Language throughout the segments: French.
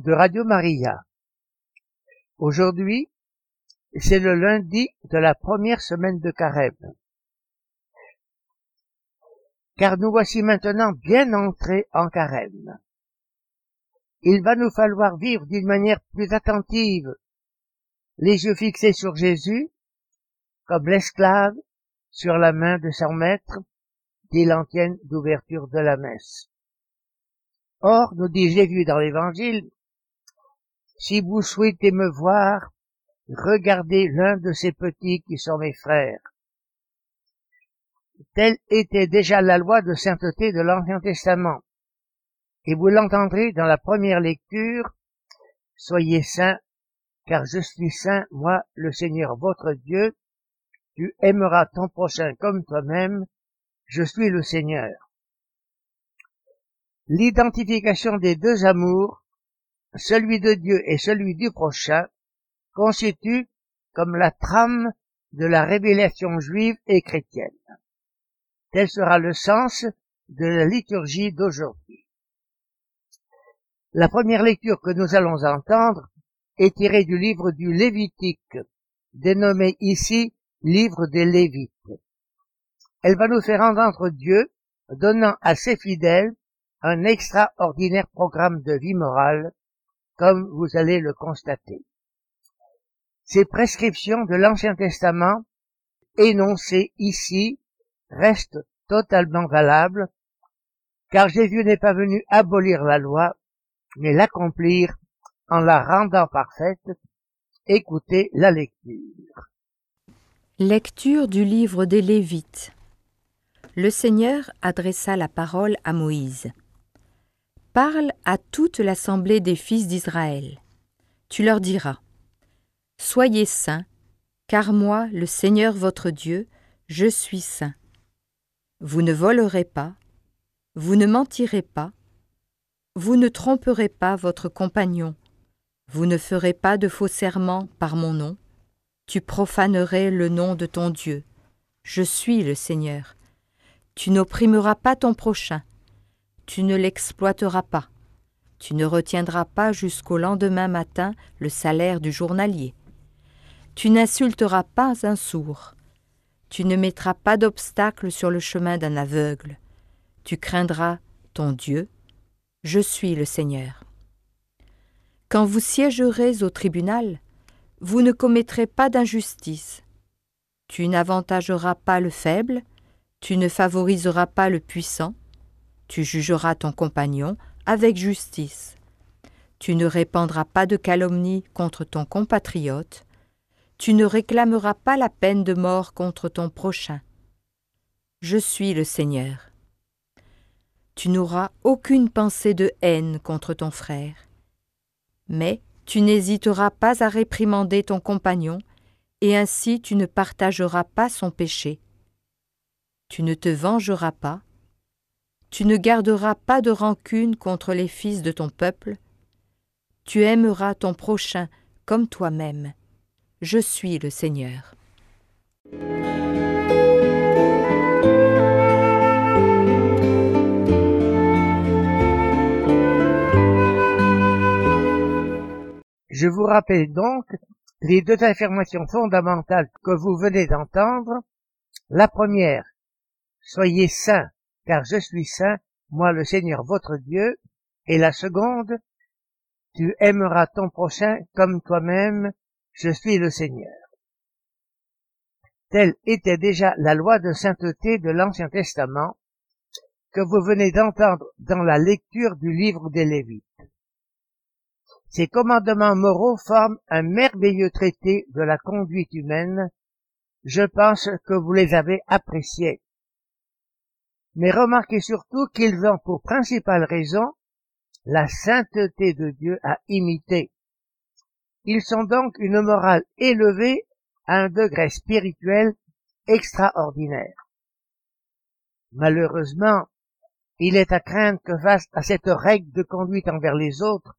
de Radio Maria. Aujourd'hui, c'est le lundi de la première semaine de carême. Car nous voici maintenant bien entrés en carême. Il va nous falloir vivre d'une manière plus attentive, les yeux fixés sur Jésus, comme l'esclave sur la main de son maître, dit l'antienne d'ouverture de la messe. Or, nous dit Jésus dans l'Évangile, si vous souhaitez me voir, regardez l'un de ces petits qui sont mes frères. Telle était déjà la loi de sainteté de l'Ancien Testament. Et vous l'entendrez dans la première lecture, Soyez saints, car je suis saint, moi, le Seigneur votre Dieu, tu aimeras ton prochain comme toi-même, je suis le Seigneur. L'identification des deux amours, celui de Dieu et celui du prochain, constitue comme la trame de la révélation juive et chrétienne. Tel sera le sens de la liturgie d'aujourd'hui. La première lecture que nous allons entendre est tirée du livre du Lévitique, dénommé ici livre des Lévites. Elle va nous faire entendre Dieu donnant à ses fidèles un extraordinaire programme de vie morale, comme vous allez le constater. Ces prescriptions de l'Ancien Testament, énoncées ici, restent totalement valables, car Jésus n'est pas venu abolir la loi, mais l'accomplir en la rendant parfaite. Écoutez la lecture. Lecture du livre des Lévites. Le Seigneur adressa la parole à Moïse. Parle à toute l'assemblée des fils d'Israël. Tu leur diras Soyez saints, car moi, le Seigneur votre Dieu, je suis saint. Vous ne volerez pas, vous ne mentirez pas, vous ne tromperez pas votre compagnon, vous ne ferez pas de faux serments par mon nom, tu profanerais le nom de ton Dieu. Je suis le Seigneur. Tu n'opprimeras pas ton prochain, tu ne l'exploiteras pas. Tu ne retiendras pas jusqu'au lendemain matin le salaire du journalier. Tu n'insulteras pas un sourd. Tu ne mettras pas d'obstacle sur le chemin d'un aveugle. Tu craindras ton Dieu. Je suis le Seigneur. Quand vous siégerez au tribunal, vous ne commettrez pas d'injustice. Tu n'avantageras pas le faible, tu ne favoriseras pas le puissant, tu jugeras ton compagnon avec justice. Tu ne répandras pas de calomnie contre ton compatriote. Tu ne réclameras pas la peine de mort contre ton prochain. Je suis le Seigneur. Tu n'auras aucune pensée de haine contre ton frère. Mais tu n'hésiteras pas à réprimander ton compagnon, et ainsi tu ne partageras pas son péché. Tu ne te vengeras pas, tu ne garderas pas de rancune contre les fils de ton peuple. Tu aimeras ton prochain comme toi-même. Je suis le Seigneur. Je vous rappelle donc les deux affirmations fondamentales que vous venez d'entendre. La première, soyez saints car je suis saint, moi le Seigneur votre Dieu, et la seconde, tu aimeras ton prochain comme toi-même, je suis le Seigneur. Telle était déjà la loi de sainteté de l'Ancien Testament que vous venez d'entendre dans la lecture du livre des Lévites. Ces commandements moraux forment un merveilleux traité de la conduite humaine. Je pense que vous les avez appréciés mais remarquez surtout qu'ils ont pour principale raison la sainteté de Dieu à imiter. Ils sont donc une morale élevée à un degré spirituel extraordinaire. Malheureusement, il est à craindre que face à cette règle de conduite envers les autres,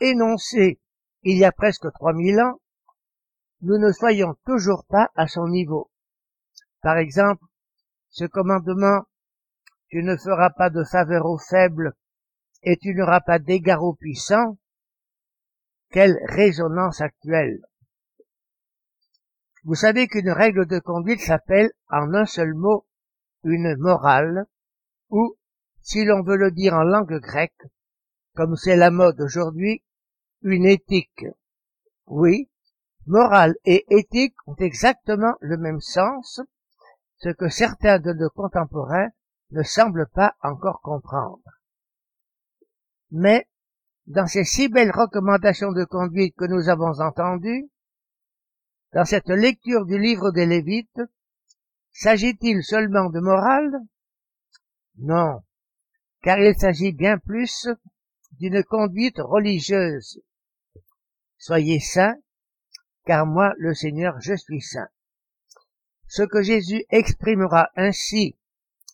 énoncée il y a presque trois mille ans, nous ne soyons toujours pas à son niveau. Par exemple, ce commandement tu ne feras pas de faveur aux faibles et tu n'auras pas d'égard aux puissants, quelle résonance actuelle. Vous savez qu'une règle de conduite s'appelle en un seul mot une morale, ou, si l'on veut le dire en langue grecque, comme c'est la mode aujourd'hui, une éthique. Oui, morale et éthique ont exactement le même sens, ce que certains de nos contemporains ne semblent pas encore comprendre. Mais, dans ces si belles recommandations de conduite que nous avons entendues, dans cette lecture du livre des Lévites, s'agit-il seulement de morale? Non, car il s'agit bien plus d'une conduite religieuse. Soyez saints, car moi, le Seigneur, je suis saint. Ce que Jésus exprimera ainsi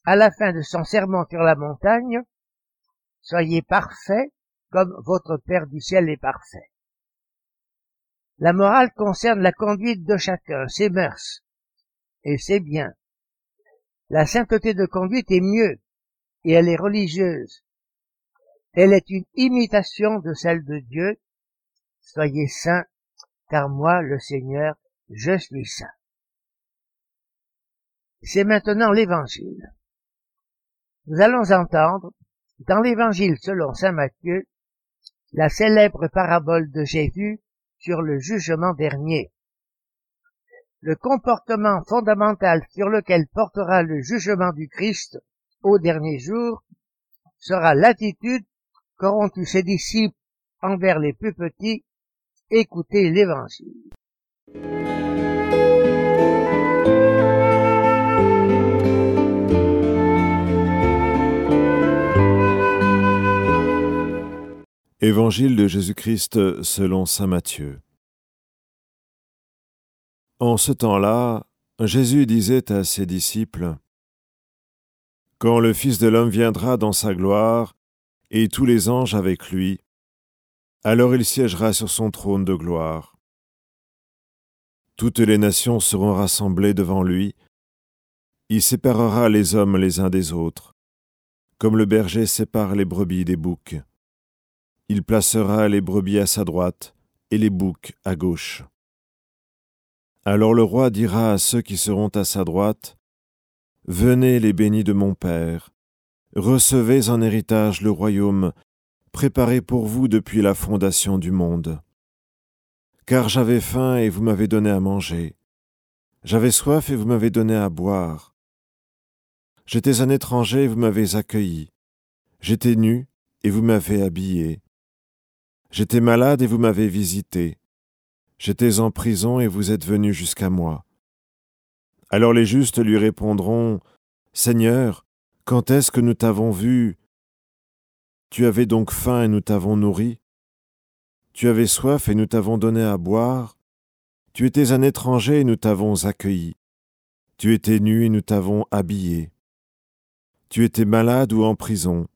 à la fin de son serment sur la montagne, soyez parfaits comme votre Père du ciel est parfait. La morale concerne la conduite de chacun, ses mœurs, et c'est bien. La sainteté de conduite est mieux, et elle est religieuse. Elle est une imitation de celle de Dieu. Soyez saints, car moi, le Seigneur, je suis saint. C'est maintenant l'évangile. Nous allons entendre, dans l'évangile selon saint Matthieu, la célèbre parabole de Jésus sur le jugement dernier. Le comportement fondamental sur lequel portera le jugement du Christ au dernier jour sera l'attitude qu'auront eu ses disciples envers les plus petits. Écoutez l'évangile. Évangile de Jésus-Christ selon Saint Matthieu. En ce temps-là, Jésus disait à ses disciples, Quand le Fils de l'homme viendra dans sa gloire, et tous les anges avec lui, alors il siégera sur son trône de gloire. Toutes les nations seront rassemblées devant lui, il séparera les hommes les uns des autres, comme le berger sépare les brebis des boucs il placera les brebis à sa droite et les boucs à gauche. Alors le roi dira à ceux qui seront à sa droite, Venez les bénis de mon Père, recevez en héritage le royaume préparé pour vous depuis la fondation du monde. Car j'avais faim et vous m'avez donné à manger, j'avais soif et vous m'avez donné à boire. J'étais un étranger et vous m'avez accueilli, j'étais nu et vous m'avez habillé. J'étais malade et vous m'avez visité. J'étais en prison et vous êtes venu jusqu'à moi. Alors les justes lui répondront, Seigneur, quand est-ce que nous t'avons vu? Tu avais donc faim et nous t'avons nourri? Tu avais soif et nous t'avons donné à boire? Tu étais un étranger et nous t'avons accueilli. Tu étais nu et nous t'avons habillé Tu étais malade ou en prison.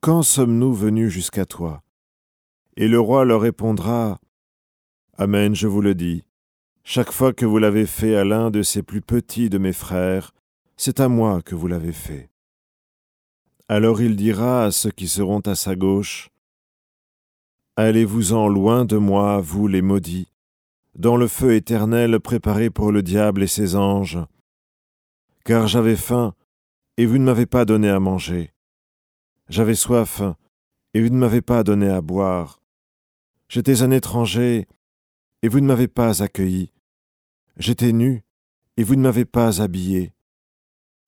Quand sommes-nous venus jusqu'à toi? Et le roi leur répondra Amen, je vous le dis. Chaque fois que vous l'avez fait à l'un de ces plus petits de mes frères, c'est à moi que vous l'avez fait. Alors il dira à ceux qui seront à sa gauche, Allez-vous-en loin de moi, vous les maudits, dans le feu éternel préparé pour le diable et ses anges. Car j'avais faim, et vous ne m'avez pas donné à manger. J'avais soif, et vous ne m'avez pas donné à boire. J'étais un étranger, et vous ne m'avez pas accueilli. J'étais nu, et vous ne m'avez pas habillé.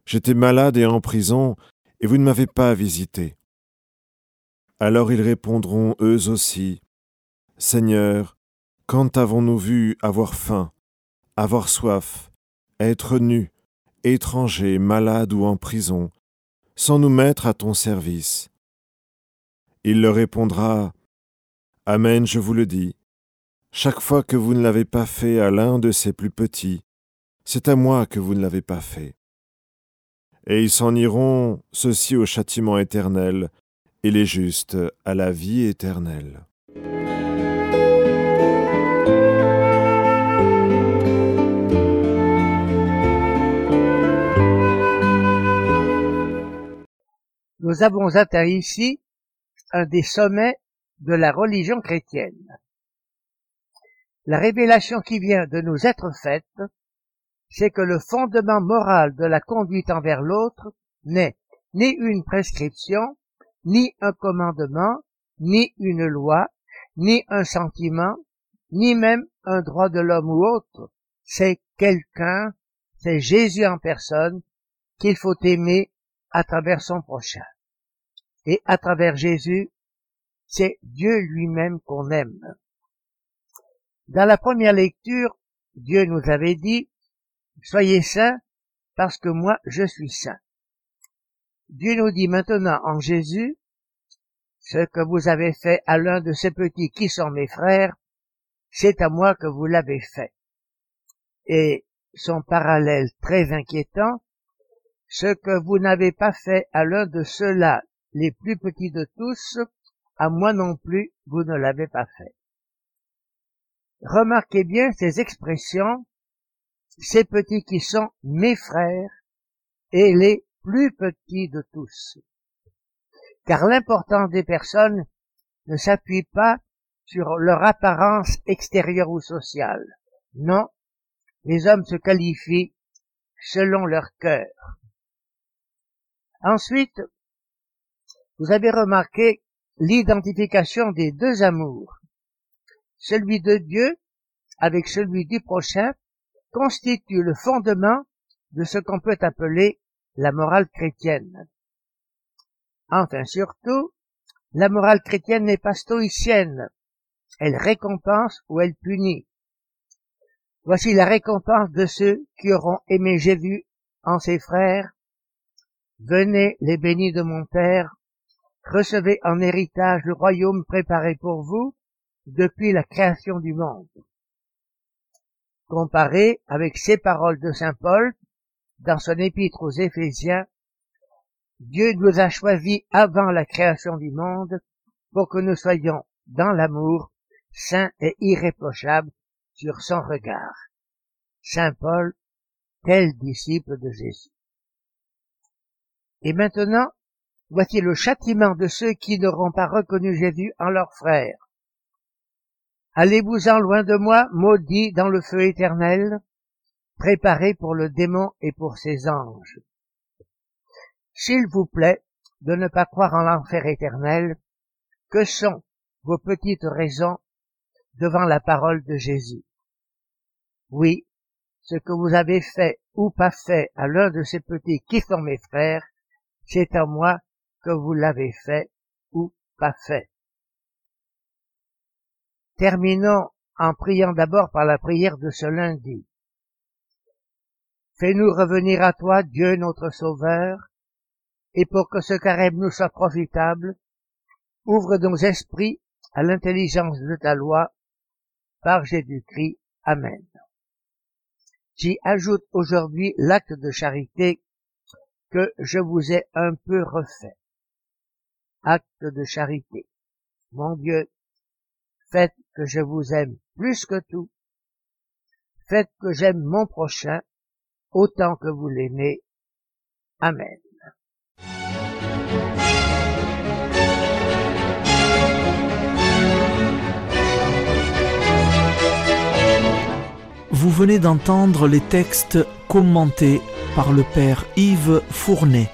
J'étais malade et en prison, et vous ne m'avez pas visité. Alors ils répondront eux aussi, Seigneur, quand avons-nous vu avoir faim, avoir soif, être nu, étranger, malade ou en prison, sans nous mettre à ton service Il leur répondra, Amen, je vous le dis. Chaque fois que vous ne l'avez pas fait à l'un de ces plus petits, c'est à moi que vous ne l'avez pas fait. Et ils s'en iront, ceux-ci au châtiment éternel, et les justes à la vie éternelle. Nous avons atteint ici un des sommets de la religion chrétienne. La révélation qui vient de nous être faite, c'est que le fondement moral de la conduite envers l'autre n'est ni une prescription, ni un commandement, ni une loi, ni un sentiment, ni même un droit de l'homme ou autre. C'est quelqu'un, c'est Jésus en personne qu'il faut aimer à travers son prochain. Et à travers Jésus, c'est Dieu lui-même qu'on aime. Dans la première lecture, Dieu nous avait dit, Soyez saints parce que moi je suis saint. Dieu nous dit maintenant en Jésus, ce que vous avez fait à l'un de ces petits qui sont mes frères, c'est à moi que vous l'avez fait. Et son parallèle très inquiétant, ce que vous n'avez pas fait à l'un de ceux-là les plus petits de tous, à moi non plus, vous ne l'avez pas fait. Remarquez bien ces expressions, ces petits qui sont mes frères et les plus petits de tous. Car l'importance des personnes ne s'appuie pas sur leur apparence extérieure ou sociale. Non, les hommes se qualifient selon leur cœur. Ensuite, vous avez remarqué l'identification des deux amours. Celui de Dieu avec celui du prochain constitue le fondement de ce qu'on peut appeler la morale chrétienne. Enfin, surtout, la morale chrétienne n'est pas stoïcienne. Elle récompense ou elle punit. Voici la récompense de ceux qui auront aimé Jésus en ses frères. Venez les bénis de mon Père, recevez en héritage le royaume préparé pour vous depuis la création du monde. Comparé avec ces paroles de Saint Paul dans son épître aux Éphésiens, Dieu nous a choisis avant la création du monde pour que nous soyons dans l'amour saints et irréprochables sur son regard. Saint Paul, tel disciple de Jésus. Et maintenant, Voici le châtiment de ceux qui n'auront pas reconnu Jésus en leur frère. Allez-vous-en loin de moi, maudits dans le feu éternel, préparés pour le démon et pour ses anges. S'il vous plaît de ne pas croire en l'enfer éternel, que sont vos petites raisons devant la parole de Jésus? Oui, ce que vous avez fait ou pas fait à l'un de ces petits qui sont mes frères, c'est à moi que vous l'avez fait ou pas fait. Terminons en priant d'abord par la prière de ce lundi. Fais-nous revenir à toi, Dieu notre Sauveur, et pour que ce carême nous soit profitable, ouvre nos esprits à l'intelligence de ta loi, par Jésus-Christ. Amen. J'y ajoute aujourd'hui l'acte de charité que je vous ai un peu refait acte de charité. Mon Dieu, faites que je vous aime plus que tout. Faites que j'aime mon prochain autant que vous l'aimez. Amen. Vous venez d'entendre les textes commentés par le Père Yves Fournet.